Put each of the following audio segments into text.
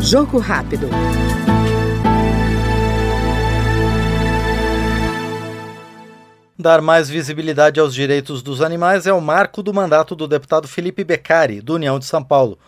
Jogo rápido. Dar mais visibilidade aos direitos dos animais é o marco do mandato do deputado Felipe Beccari, do União de São Paulo.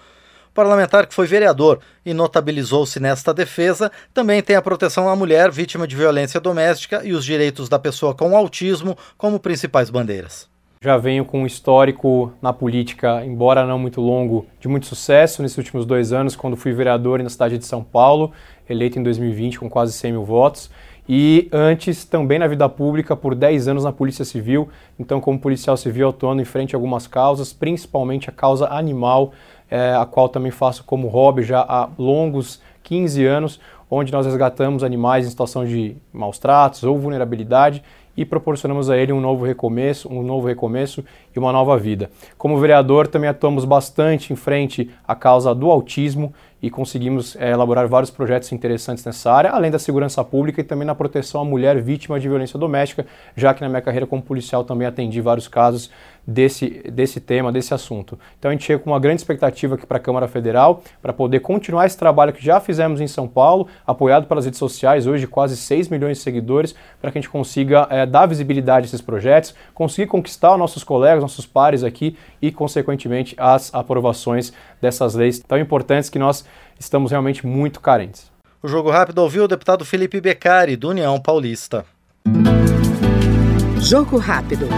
O parlamentar que foi vereador e notabilizou-se nesta defesa também tem a proteção à mulher vítima de violência doméstica e os direitos da pessoa com autismo como principais bandeiras. Já venho com um histórico na política, embora não muito longo, de muito sucesso nesses últimos dois anos, quando fui vereador na cidade de São Paulo, eleito em 2020 com quase 100 mil votos e antes também na vida pública por 10 anos na Polícia Civil, então como policial civil atuando em frente a algumas causas, principalmente a causa animal, é, a qual também faço como hobby já há longos 15 anos, onde nós resgatamos animais em situação de maus tratos ou vulnerabilidade e proporcionamos a ele um novo recomeço, um novo recomeço e uma nova vida. Como vereador, também atuamos bastante em frente à causa do autismo e conseguimos é, elaborar vários projetos interessantes nessa área, além da segurança pública e também na proteção à mulher vítima de violência doméstica, já que na minha carreira como policial também atendi vários casos desse, desse tema, desse assunto. Então a gente chega com uma grande expectativa aqui para a Câmara Federal, para poder continuar esse trabalho que já fizemos em São Paulo, apoiado pelas redes sociais, hoje quase 6 milhões de seguidores, para que a gente consiga é, dar visibilidade a esses projetos, conseguir conquistar os nossos colegas, nossos pares aqui e, consequentemente, as aprovações dessas leis tão importantes que nós estamos realmente muito carentes. O Jogo Rápido ouviu o deputado Felipe Beccari, do União Paulista. Jogo Rápido.